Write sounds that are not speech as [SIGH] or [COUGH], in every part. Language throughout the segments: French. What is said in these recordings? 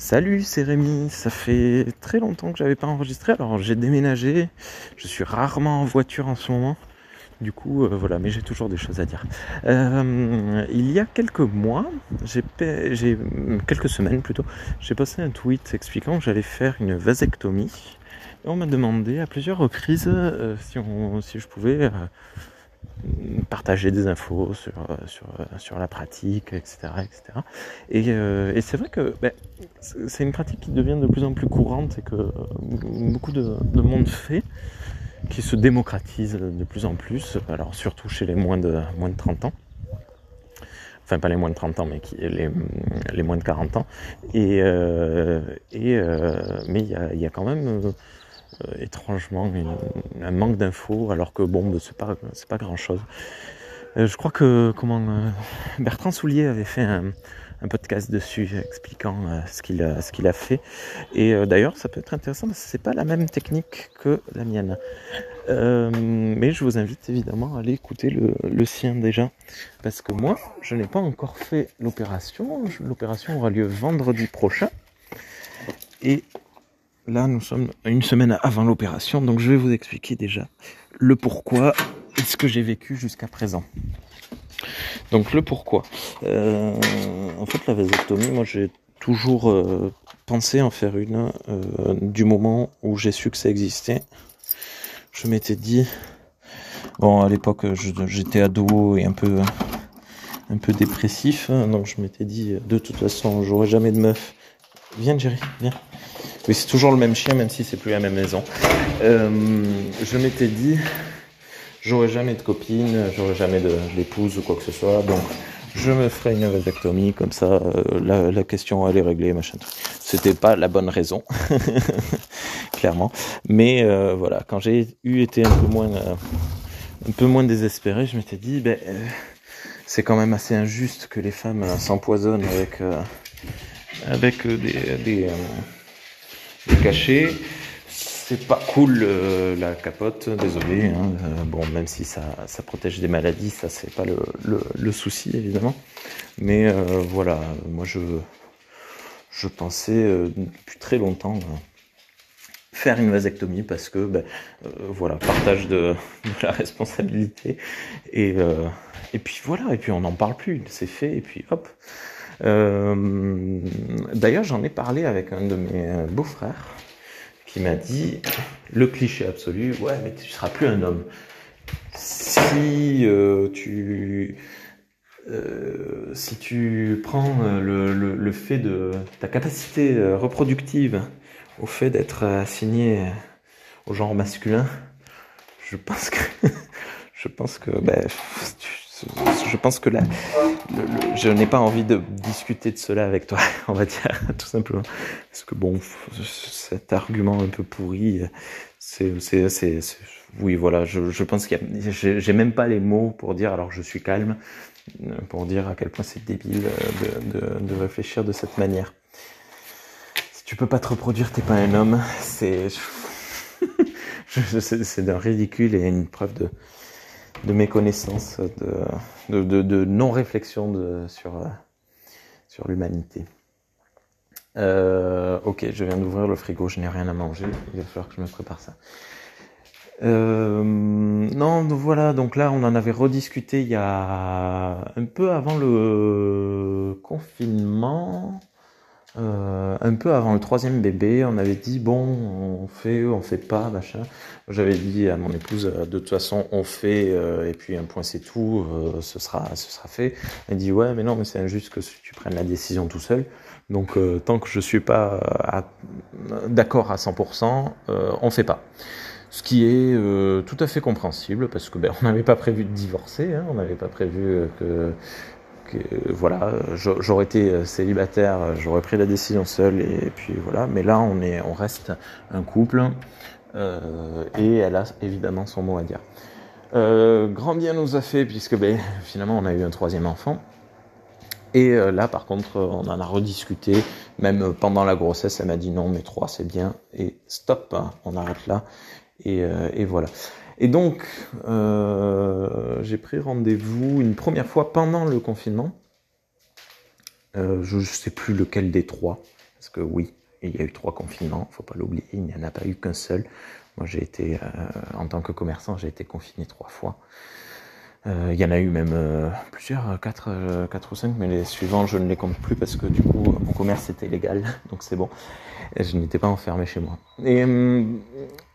Salut, c'est Rémi. Ça fait très longtemps que j'avais pas enregistré. Alors j'ai déménagé. Je suis rarement en voiture en ce moment. Du coup, euh, voilà, mais j'ai toujours des choses à dire. Euh, il y a quelques mois, j'ai, j'ai quelques semaines plutôt, j'ai posté un tweet expliquant que j'allais faire une vasectomie. Et on m'a demandé à plusieurs reprises euh, si je pouvais partager des infos sur, euh, sur, euh, sur la pratique, etc. etc. Et, euh, et c'est vrai que ben, c'est une pratique qui devient de plus en plus courante et que beaucoup de, de, monde fait, qui se démocratise de plus en plus, alors surtout chez les moins de, moins de 30 ans. Enfin, pas les moins de 30 ans, mais les, les moins de 40 ans. Et, et mais il y a, quand même euh, étrangement un manque d'infos, alors que bon, c'est pas, pas grand chose. Euh, je crois que comment euh, Bertrand Soulier avait fait un, podcast dessus expliquant ce qu'il a, a fait. Et d'ailleurs, ça peut être intéressant parce que c'est pas la même technique que la mienne. Mais je vous invite évidemment à aller écouter le, sien déjà. Parce que moi, je n'ai pas encore fait l'opération. L'opération aura lieu vendredi prochain. Et Là, nous sommes une semaine avant l'opération, donc je vais vous expliquer déjà le pourquoi et ce que j'ai vécu jusqu'à présent. Donc le pourquoi. Euh, en fait, la vasectomie, moi j'ai toujours euh, pensé en faire une euh, du moment où j'ai su que ça existait. Je m'étais dit, bon à l'époque j'étais ado et un peu un peu dépressif, donc je m'étais dit de toute façon j'aurai jamais de meuf. Viens Jerry, viens. Oui, c'est toujours le même chien, même si c'est plus la même maison. Euh, je m'étais dit, j'aurai jamais de copine, j'aurai jamais d'épouse ou quoi que ce soit, donc je me ferai une vasectomie, comme ça, euh, la, question elle est réglée, machin. C'était pas la bonne raison, [LAUGHS] clairement. Mais euh, voilà, quand j'ai eu été un peu moins, un peu moins désespéré, je m'étais dit, ben, c'est quand même assez injuste que les femmes s'empoisonnent avec, avec des, des caché. C'est pas cool euh, la capote, désolé. Hein. Euh, bon, même si ça, protège des maladies, ça c'est pas le, souci évidemment. Mais euh, voilà, moi je, je pensais depuis très longtemps faire une vasectomie parce que ben, voilà, partage de, de, la responsabilité et, et puis voilà, et puis on n'en parle plus, c'est fait et puis hop. Euh, D'ailleurs, j'en ai parlé avec un de mes beaux-frères qui m'a dit le cliché absolu, ouais, mais tu seras plus un homme. Si euh, tu euh, prends le, fait de ta capacité reproductive au fait d'être assigné au genre masculin, je pense que [LAUGHS] je ben, tu, je pense que là, je n'ai pas envie de discuter de cela avec toi, [LAUGHS] on va dire, [LAUGHS] tout simplement. Parce que bon, cet argument un peu pourri, c'est, oui, voilà, je, je pense qu'il y a, j'ai même pas les mots pour dire, alors je suis calme, pour dire à quel point c'est débile de, de, de, réfléchir de cette manière. Si tu peux pas te reproduire, t'es pas un homme, c'est, [LAUGHS] c'est d'un ridicule et une preuve de, de méconnaissance, de, non-réflexion de, sur, l'humanité. Euh, ok, je viens d'ouvrir le frigo, je n'ai rien à manger, il va falloir que je me prépare ça. Euh, non, voilà, donc là on en avait rediscuté il y a un peu avant le confinement, euh, un peu avant le troisième bébé, on avait dit bon, on fait, on fait pas, machin. J'avais dit à mon épouse, de toute façon, on fait, euh, et puis un point c'est tout, euh, ce sera, ce sera fait. Elle dit ouais, mais non, mais c'est injuste que tu prennes la décision tout seul. Donc euh, tant que je suis pas d'accord à 100%, euh, on fait pas. Ce qui est tout à fait compréhensible parce que ben, on n'avait pas prévu de divorcer, hein, on n'avait pas prévu que voilà, j'aurais été célibataire, j'aurais pris la décision seule et puis voilà. Mais là, on est, on reste un couple euh, et elle a évidemment son mot à dire. Euh, grand bien nous a fait puisque ben, [LAUGHS] finalement on a eu un troisième enfant. Et euh, là, par contre, on en a rediscuté. Même pendant la grossesse, elle m'a dit non, mais trois, c'est bien. Et stop, hein, on arrête là. Euh, et voilà. Et donc, euh, j'ai pris rendez-vous une première fois pendant le confinement. Euh, je ne sais plus lequel des trois. Parce que oui, il y a eu trois confinements, faut pas l'oublier, il n'y en a pas eu qu'un seul. Moi, j'ai été, en tant que commerçant, j'ai été confiné trois fois. il y en a eu même plusieurs, quatre, quatre ou cinq, mais les suivants, je ne les compte plus parce que du coup, mon commerce était légal, [LAUGHS] donc c'est bon. Je n'étais pas enfermé chez moi. Et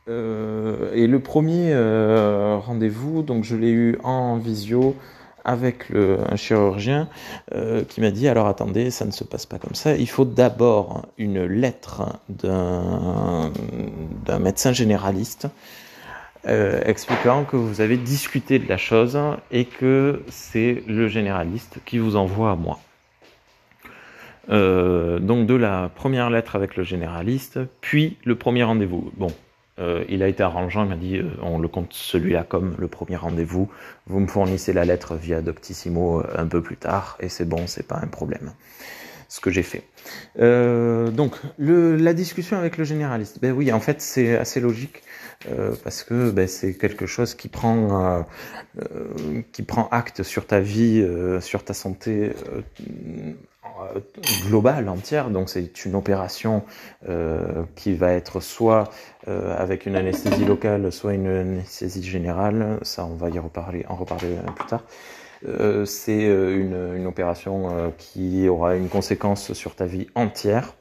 euh, et le premier euh, rendez-vous, donc je l'ai eu en visio avec un chirurgien euh, qui m'a dit alors attendez, ça ne se passe pas comme ça. Il faut d'abord une lettre d'un médecin généraliste expliquant que vous avez discuté de la chose et que c'est le généraliste qui vous envoie à moi. Donc de la première lettre avec le généraliste, puis le premier rendez-vous. Bon, euh, il a été arrangeant, il m'a dit euh, on le compte celui-là comme le premier rendez-vous. Vous me fournissez la lettre via Doctissimo euh, un peu plus tard et c'est bon, c'est pas un problème. Ce que j'ai fait. donc le, la discussion avec le généraliste. Ben oui, en fait c'est assez logique parce que ben, c'est quelque chose qui prend qui prend acte sur ta vie, sur ta santé euh, globale, entière. Donc c'est une opération euh, qui va être soit euh, avec une anesthésie locale, soit une anesthésie générale. Ça, on va y reparler, en reparler plus tard. C'est une, une, opération qui aura une conséquence sur ta vie entière.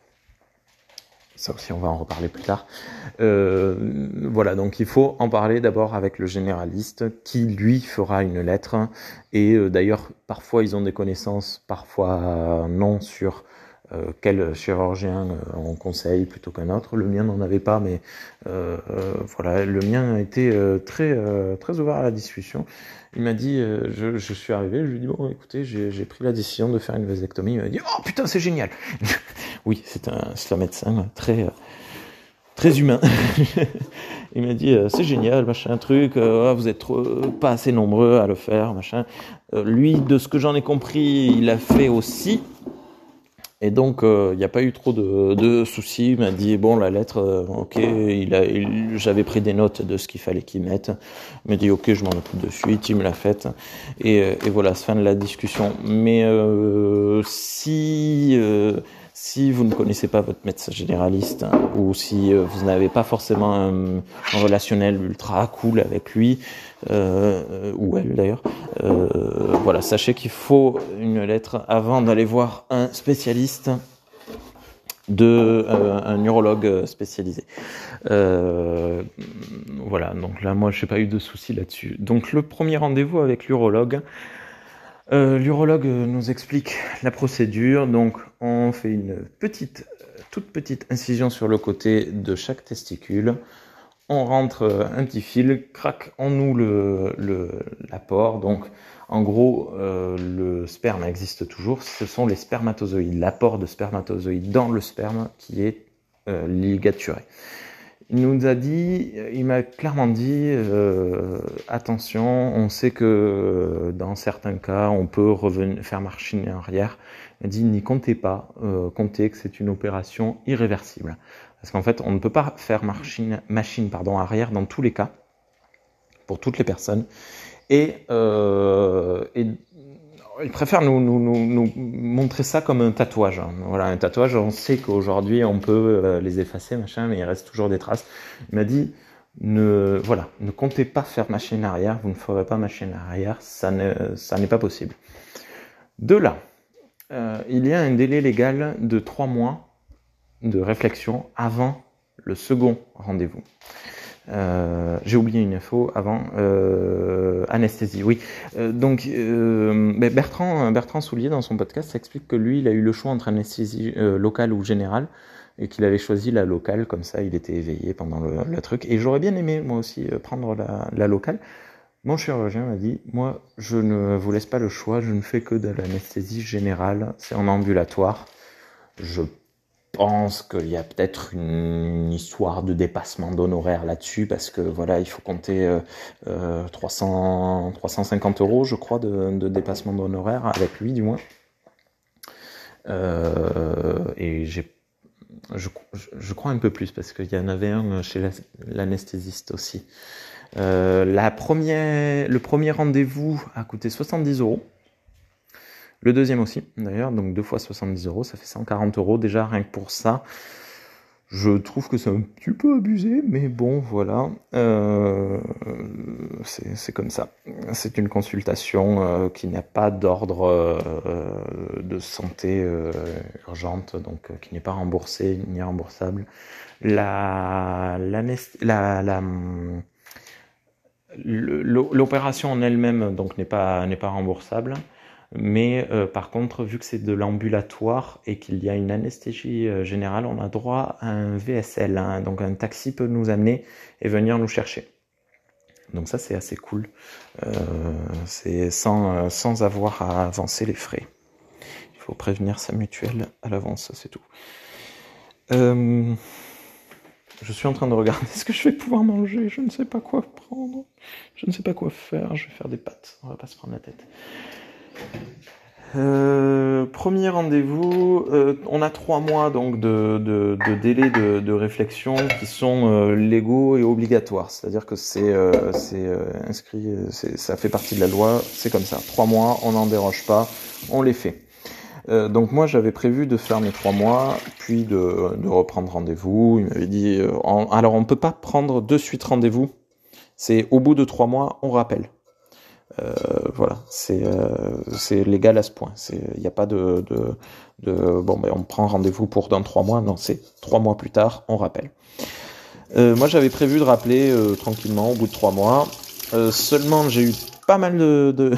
Ça aussi, on va en reparler plus tard. Euh, voilà, donc il faut en parler d'abord avec le généraliste qui, lui, fera une lettre. Et euh, d'ailleurs, parfois, ils ont des connaissances, parfois non, sur euh, quel chirurgien euh, on conseille plutôt qu'un autre. Le mien n'en avait pas, mais euh, voilà, le mien a été très, très ouvert à la discussion. Il m'a dit, je, suis arrivé, je lui ai dit, bon, écoutez, j'ai pris la décision de faire une vasectomie. Il m'a dit, oh putain, c'est génial [LAUGHS] Oui, c'est un, un médecin très très humain. [LAUGHS] il m'a dit c'est génial, machin truc, vous êtes trop, pas assez nombreux à le faire, machin. lui, de ce que j'en ai compris, il a fait aussi. Et donc, euh, il n'y a pas eu trop de, soucis. Il m'a dit, bon, la lettre, euh, ok, j'avais pris des notes de ce qu'il fallait qu'il mette. Il m'a dit, ok, je m'en occupe de suite, il me l'a faite. Et, et voilà, c'est fin de la discussion. Mais euh, si si vous ne connaissez pas votre médecin généraliste hein, ou si euh, vous n'avez pas forcément un, relationnel ultra cool avec lui euh, ou elle d'ailleurs, euh, voilà, sachez qu'il faut une lettre avant d'aller voir un spécialiste de un neurologue spécialisé. voilà, donc là moi j'ai pas eu de soucis là-dessus. Donc le premier rendez-vous avec l'urologue, euh, l'urologue nous explique la procédure. Donc, on fait une petite, toute petite incision sur le côté de chaque testicule. On rentre un petit fil, craque en nous le, l'apport. Donc, en gros, euh, le sperme existe toujours. Ce sont les spermatozoïdes, l'apport de spermatozoïdes dans le sperme qui est euh, ligaturé. Il nous a dit, il m'a clairement dit, euh, attention, on sait que euh, dans certains cas, on peut revenir, faire machine arrière. Il m'a dit, n'y comptez pas, euh, comptez que c'est une opération irréversible. Parce qu'en fait, on ne peut pas faire machine, machine pardon, arrière dans tous les cas, pour toutes les personnes. Et, euh, et il préfère nous, montrer ça comme un tatouage. Voilà, un tatouage, on sait qu'aujourd'hui on peut euh, les effacer, machin, mais il reste toujours des traces. Il m'a dit, ne, voilà, ne comptez pas faire machine arrière, vous ne ferez pas machine arrière, ça n'est pas possible. De là, euh, il y a un délai légal de trois mois de réflexion avant le second rendez-vous. Euh, j'ai oublié une info avant. Euh, anesthésie, oui. Euh, donc ben Bertrand, Bertrand Soulier dans son podcast explique que lui, il a eu le choix entre anesthésie locale ou générale et qu'il avait choisi la locale, comme ça il était éveillé pendant le, truc. Et j'aurais bien aimé moi aussi prendre la, la locale. Mon chirurgien m'a dit, moi je ne vous laisse pas le choix, je ne fais que de l'anesthésie générale, c'est en ambulatoire. Je pense qu'il y a peut-être une, histoire de dépassement d'honoraires là-dessus parce que voilà, il faut compter euh, 300, euh, 350 euros, je crois, de, dépassement d'honoraires avec lui du moins. Euh, et j'ai, je, je, crois un peu plus parce qu'il y en avait un chez l'anesthésiste aussi. Euh, la le premier rendez-vous a coûté 70 euros. Le deuxième aussi, d'ailleurs, donc deux fois 70 euros, ça fait 140 euros déjà rien que pour ça. Je trouve que c'est un petit peu abusé, mais bon, voilà, euh, c'est comme ça. C'est une consultation euh, qui n'a pas d'ordre euh, de santé urgente, donc qui n'est pas remboursée ni remboursable. L'opération en elle-même donc n'est pas n'est pas remboursable. Mais euh, par contre, vu que c'est de l'ambulatoire et qu'il y a une anesthésie euh, générale, on a droit à un VSL. Hein. donc un taxi peut nous amener et venir nous chercher. Donc ça, c'est assez cool. Euh, c'est sans, sans avoir à avancer les frais. Il faut prévenir sa mutuelle à l'avance, c'est tout. je suis en train de regarder ce que je vais pouvoir manger. Je ne sais pas quoi prendre. Je ne sais pas quoi faire. Je vais faire des pâtes. On va pas se prendre la tête. Euh, premier rendez-vous, euh, on a trois mois donc de, de, de délai de, de, réflexion qui sont euh, légaux et obligatoires. C'est-à-dire que c'est euh, c'est inscrit, ça fait partie de la loi, c'est comme ça. Trois mois, on n'en déroge pas, on les fait. donc moi j'avais prévu de faire mes trois mois, puis de, de reprendre rendez-vous. Il m'avait dit, alors on peut pas prendre de suite rendez-vous. C'est au bout de trois mois, on rappelle. Euh, voilà, c'est euh, c'est légal à ce point. Il n'y a pas de, de, de bon, ben on prend rendez-vous pour dans trois mois. Non, c'est trois mois plus tard, on rappelle. Euh, moi, j'avais prévu de rappeler tranquillement au bout de trois mois. seulement, j'ai eu pas mal de, de,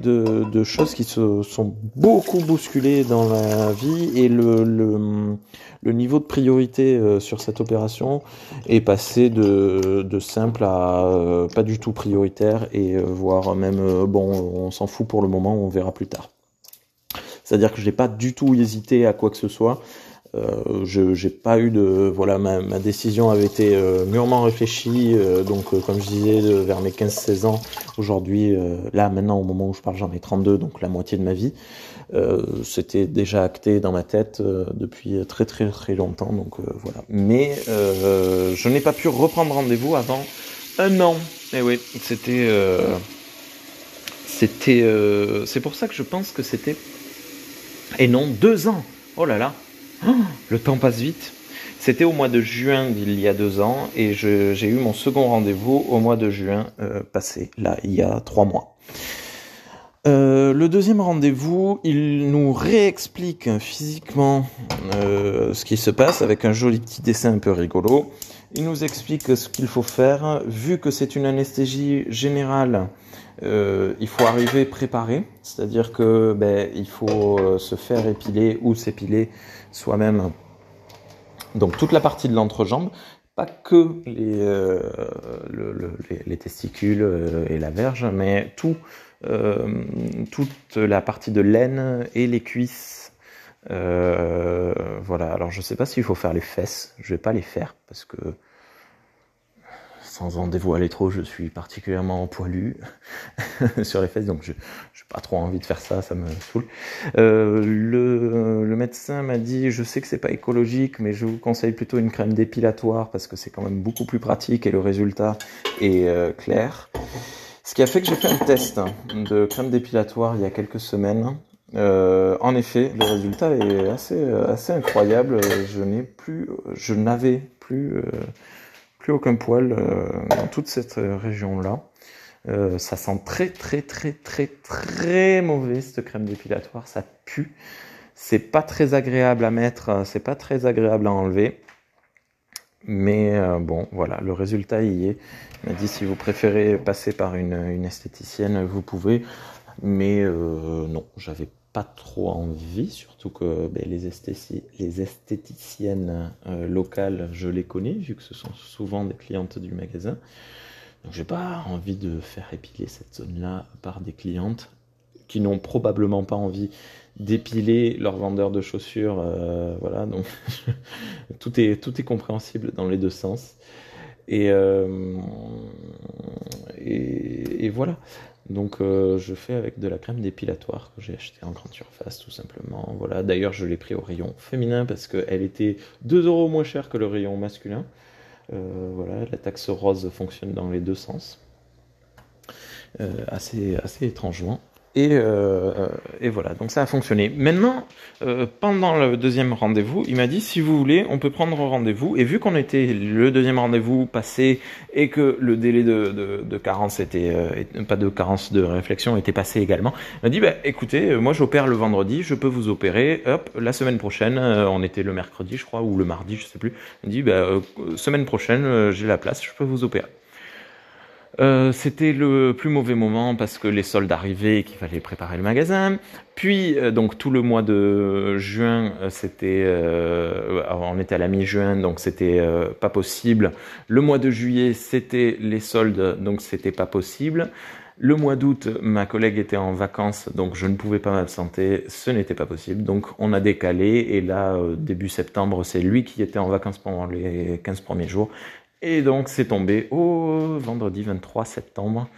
de, choses qui se sont beaucoup bousculées dans la vie et le, le, le niveau de priorité euh, sur cette opération est passé de, de simple à euh, pas du tout prioritaire et euh, voire même bon on s'en fout pour le moment on verra plus tard. C'est-à-dire que je n'ai pas du tout hésité à quoi que ce soit. Euh, je pas eu de voilà ma, ma décision avait été euh, mûrement réfléchie euh, donc comme je disais vers mes 15 16 ans aujourd'hui là maintenant au moment où je parle j'en ai 32 donc la moitié de ma vie. C'était déjà acté dans ma tête depuis très très très longtemps donc voilà. Mais je n'ai pas pu reprendre rendez-vous avant un an. Et eh oui c'était c'était c'est pour ça que je pense que c'était et non deux ans. Oh là là [GASPS] le temps passe vite. C'était au mois de juin d'il y a deux ans et j'ai eu mon second rendez-vous au mois de juin euh, passé, là, il y a trois mois. Euh, le deuxième rendez-vous, il nous réexplique physiquement euh, ce qui se passe avec un joli petit dessin un peu rigolo. Il nous explique ce qu'il faut faire. Vu que c'est une anesthésie générale, euh, il faut arriver préparé, c'est-à-dire que ben, il faut euh, se faire épiler ou s'épiler soi-même. Donc toute la partie de l'entrejambe, pas que les, euh, les, testicules et la verge, mais tout, toute la partie de l'aine et les cuisses. voilà. Alors je sais pas s'il faut faire les fesses. Je vais pas les faire parce que sans en dévoiler trop, je suis particulièrement poilu [LAUGHS] sur les fesses, donc je n'ai pas trop envie de faire ça, ça me saoule. Euh, le, médecin m'a dit, je sais que c'est pas écologique, mais je vous conseille plutôt une crème dépilatoire parce que c'est quand même beaucoup plus pratique et le résultat est euh, clair. Ce qui a fait que j'ai fait un test de crème dépilatoire il y a quelques semaines. Euh, en effet, le résultat est assez assez incroyable. Je n'ai plus, je n'avais plus plus aucun poil euh, dans toute cette euh, région-là. Euh, ça sent très très très très très mauvais cette crème dépilatoire, ça pue. C'est pas très agréable à mettre, c'est pas très agréable à enlever. Mais bon, voilà, le résultat y est. Il m'a dit si vous préférez passer par une, esthéticienne, vous pouvez. Mais non, j'avais pas trop envie, surtout que ben, les, esthéticiennes euh, locales, je les connais, vu que ce sont souvent des clientes du magasin. Donc j'ai pas envie de faire épiler cette zone-là par des clientes qui n'ont probablement pas envie d'épiler leur vendeur de chaussures. Euh, voilà, donc [LAUGHS] tout, est, tout est compréhensible dans les deux sens. Et, euh, voilà. Donc euh, je fais avec de la crème dépilatoire que j'ai acheté en grande surface tout simplement. Voilà, d'ailleurs je l'ai pris au rayon féminin parce qu'elle était 2 euros moins chère que le rayon masculin. Euh, voilà, la taxe rose fonctionne dans les deux sens. Euh, assez, assez étrangement. Et, euh, et, voilà, donc ça a fonctionné. Maintenant, euh, pendant le deuxième rendez-vous, il m'a dit si vous voulez, on peut prendre rendez-vous. Et vu qu'on était le deuxième rendez-vous passé et que le délai de, de, de carence était euh, pas de carence de réflexion était passé également, il m'a dit bah, écoutez, moi j'opère le vendredi, je peux vous opérer. Hop, la semaine prochaine, on était le mercredi, je crois, ou le mardi, je sais plus. Il m'a dit bah, semaine prochaine, j'ai la place, je peux vous opérer. Euh, c'était le plus mauvais moment parce que les soldes arrivaient et qu'il fallait préparer le magasin. Puis euh, donc tout le mois de juin, euh, c'était, on était à la mi-juin, donc c'était pas possible. Le mois de juillet, c'était les soldes, donc c'était pas possible. Le mois d'août, ma collègue était en vacances, donc je ne pouvais pas m'absenter, ce n'était pas possible. Donc on a décalé, et là, début septembre, c'est lui qui était en vacances pendant les 15 premiers jours, et donc c'est tombé au vendredi 23 septembre.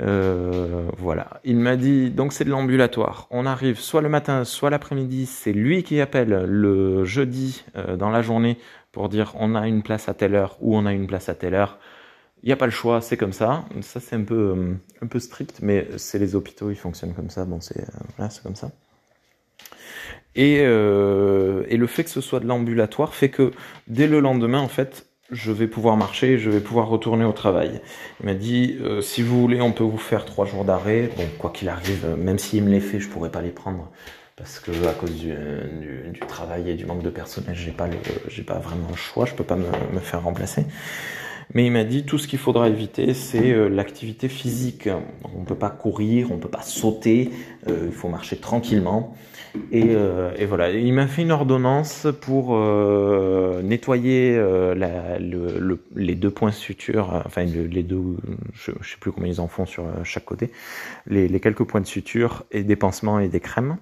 Euh, voilà. Il m'a dit, donc c'est de l'ambulatoire. On arrive soit le matin, soit l'après-midi. C'est lui qui appelle le jeudi euh, dans la journée pour dire on a une place à telle heure ou on a une place à telle heure. Il n'y a pas le choix, c'est comme ça. Ça c'est un peu euh, un peu strict, mais c'est les hôpitaux, ils fonctionnent comme ça. Bon, c'est voilà, c'est comme ça. Et, et le fait que ce soit de l'ambulatoire fait que dès le lendemain, en fait, je vais pouvoir marcher, je vais pouvoir retourner au travail. Il m'a dit, euh, si vous voulez, on peut vous faire trois jours d'arrêt. Bon, quoi qu'il arrive, euh, même s'il me les fait, je pourrais pas les prendre parce que à cause du, du, travail et du manque de personnel, j'ai pas pas vraiment le choix, je peux pas me faire remplacer. Mais il m'a dit tout ce qu'il faudra éviter, c'est euh, l'activité physique. On ne peut pas courir, on ne peut pas sauter, il faut marcher tranquillement. Et, euh, et, voilà, il m'a fait une ordonnance pour euh, nettoyer euh, les deux points suture, enfin les deux, je, je sais plus combien ils en font sur chaque côté, les, quelques points de suture et des pansements et des crèmes.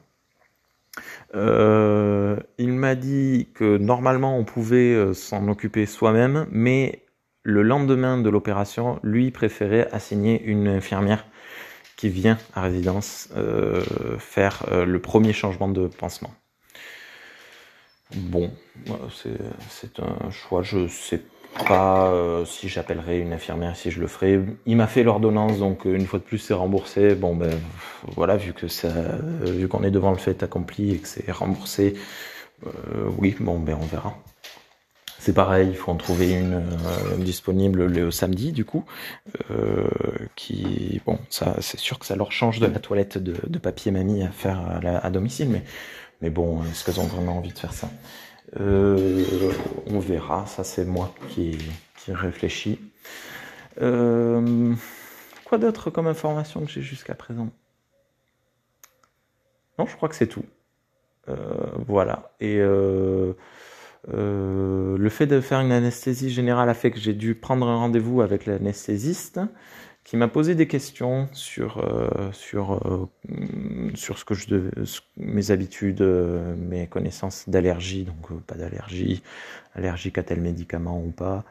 Euh, il m'a dit que normalement on pouvait s'en occuper soi-même, mais le lendemain de l'opération, lui préférait assigner une infirmière qui vient à résidence euh, faire euh, le premier changement de pansement. Bon, c'est un choix. Je sais pas euh, si j'appellerai une infirmière, si je le ferai. Il m'a fait l'ordonnance, donc une fois de plus c'est remboursé. Bon ben voilà, vu que vu qu'on est devant le fait accompli et que c'est remboursé, oui, bon ben on verra. C'est pareil, il faut en trouver une euh, disponible le samedi du coup, euh, qui bon, ça c'est sûr que ça leur change de la toilette de, papier mamie à faire à, domicile, mais mais bon, est-ce qu'elles ont vraiment envie de faire ça? Euh, On verra. Ça c'est moi qui qui réfléchis. quoi d'autre comme information que j'ai jusqu'à présent? Non, je crois que c'est tout. voilà et le fait de faire une anesthésie générale a fait que j'ai dû prendre un rendez-vous avec l'anesthésiste qui m'a posé des questions sur euh, euh, sur ce que je mes habitudes, mes connaissances d'allergie, donc pas d'allergie, allergique à tel médicament ou pas,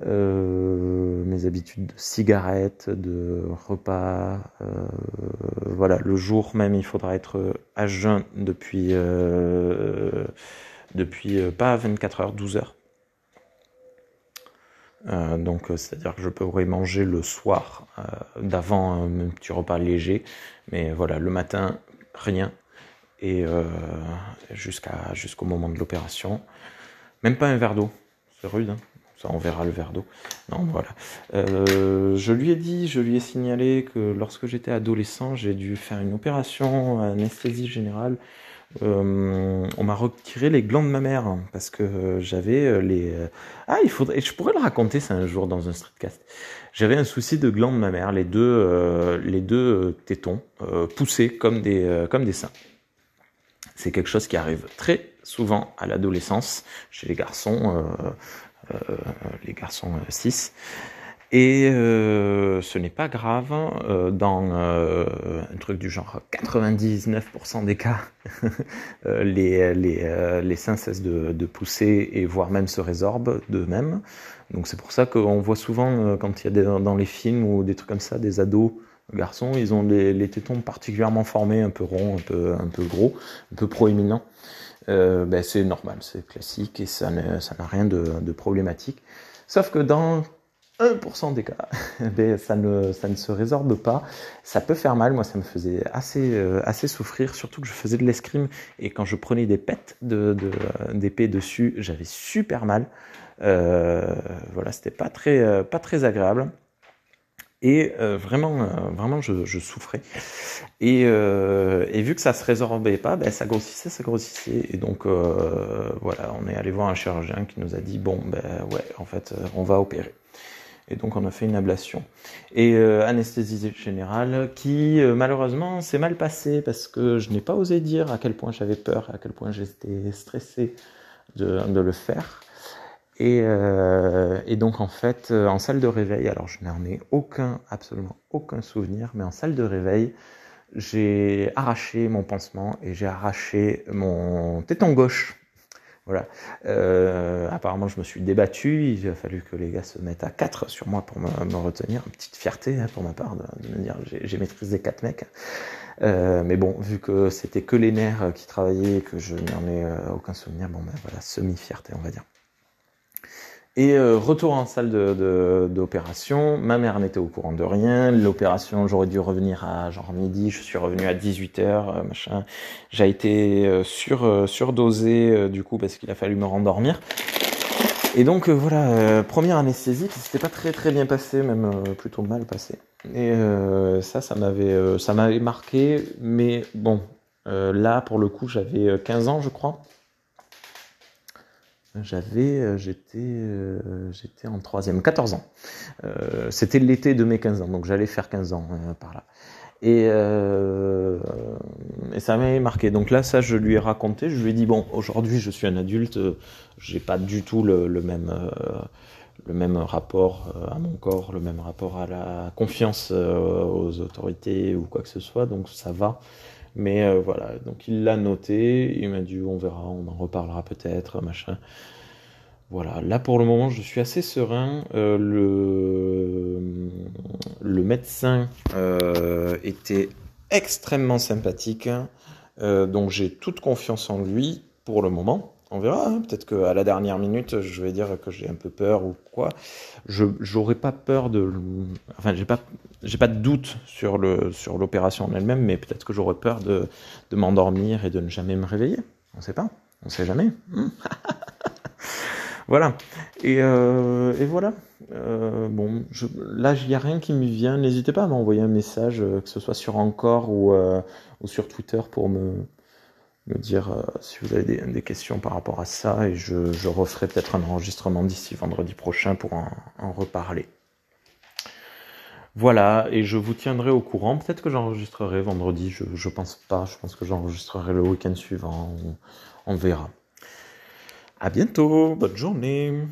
mes habitudes de cigarettes, de repas, voilà, le jour même il faudra être à jeun depuis depuis euh, pas 24 heures, 12 heures. Euh, donc, euh, c'est-à-dire que je pourrais manger le soir d'avant un petit repas léger, mais voilà, le matin, rien. Et jusqu'à jusqu'au moment de l'opération, même pas un verre d'eau. C'est rude, hein. ça on verra le verre d'eau. Non, voilà. je lui ai dit, je lui ai signalé que lorsque j'étais adolescent, j'ai dû faire une opération anesthésie générale on m'a retiré les glandes de ma mère parce que j'avais euh, les. Euh, ah, il faudrait. Je pourrais le raconter ça un jour dans un streetcast. J'avais un souci de glandes de ma mère, les deux, les deux tétons poussés comme des, comme des seins. C'est quelque chose qui arrive très souvent à l'adolescence chez les garçons, les garçons 6. Et euh, ce n'est pas grave, euh, dans euh, un truc du genre 99% des cas, [LAUGHS] les, les, les seins cessent de, de, pousser et voire même se résorbent d'eux-mêmes. Donc c'est pour ça qu'on voit souvent quand il y a des, dans les films ou des trucs comme ça, des ados garçons, ils ont les, les tétons particulièrement formés, un peu ronds, un peu, un peu gros, un peu proéminents. ben c'est normal, c'est classique et ça n'a rien de, de problématique. Sauf que dans 1% des cas, [LAUGHS] ça, ne, ça ne se résorbe pas. Ça peut faire mal. Moi, ça me faisait assez, euh, souffrir, surtout que je faisais de l'escrime et quand je prenais des pets d'épée dessus, j'avais super mal. Euh, voilà, c'était pas très, euh, pas très agréable. Et vraiment, vraiment, je, souffrais. Et, et, vu que ça se résorbait pas, ben, ça grossissait, ça grossissait. Et donc, voilà, on est allé voir un chirurgien qui nous a dit bon, ben ouais, en fait, on va opérer. Et donc on a fait une ablation. Et euh, anesthésie générale qui euh, malheureusement s'est mal passée parce que je n'ai pas osé dire à quel point j'avais peur, à quel point j'étais stressé de, le faire. Et, euh, et, donc en fait en salle de réveil, alors je n'en ai aucun, absolument aucun souvenir, mais en salle de réveil, j'ai arraché mon pansement et j'ai arraché mon téton gauche voilà. Euh, apparemment, je me suis débattu. Il a fallu que les gars se mettent à 4 sur moi pour me, retenir. Une petite fierté hein, pour ma part de, me dire j'ai maîtrisé 4 mecs. Euh, mais bon, vu que c'était que les nerfs qui travaillaient et que je n'en ai euh, aucun souvenir, bon ben voilà, semi-fierté, on va dire. Et euh, retour en salle d'opération, ma mère n'était au courant de rien, l'opération j'aurais dû revenir à genre midi, je suis revenu à 18h, euh, machin. J'ai été euh, sur, surdosé du coup parce qu'il a fallu me rendormir. Et donc voilà, première anesthésie qui s'était pas très très bien passé, même plutôt mal passé. Et ça, ça m'avait ça m'avait marqué, mais bon, là pour le coup j'avais 15 ans je crois. J'avais, euh, j'étais, euh, j'étais en troisième, 14 ans. Euh, c'était l'été de mes 15 ans, donc j'allais faire 15 ans par là. Et, ça m'avait marqué. Donc là, ça, je lui ai raconté. Je lui ai dit bon, aujourd'hui, je suis un adulte, j'ai pas du tout le même le même rapport à mon corps, le même rapport à la confiance aux autorités ou quoi que ce soit. Donc ça va. Mais euh, voilà, donc il l'a noté, il m'a dit on verra, on en reparlera peut-être, machin. Voilà, là pour le moment je suis assez serein. Euh, le, le médecin euh, était extrêmement sympathique, donc j'ai toute confiance en lui pour le moment on verra. Hein. Peut-être qu'à la dernière minute, je vais dire que j'ai un peu peur ou quoi. Je n'aurais pas peur de. Enfin, j'ai pas, j'ai pas de doute sur le sur l'opération en elle-même, mais peut-être que j'aurais peur de, de m'endormir et de ne jamais me réveiller. On ne sait pas. On ne sait jamais. Hmm. [LAUGHS] voilà. Et, euh, et voilà. Euh, bon, là, il n'y a rien qui me vient. N'hésitez pas à m'envoyer un message, euh, que ce soit sur Encore ou, ou sur Twitter pour me me dire euh, si vous avez des, questions par rapport à ça et je, referai peut-être un enregistrement d'ici vendredi prochain pour en, reparler. Voilà, et je vous tiendrai au courant. Peut-être que j'enregistrerai vendredi, je, je pense pas. Je pense que j'enregistrerai le week-end suivant. On, on verra. À bientôt, bonne journée.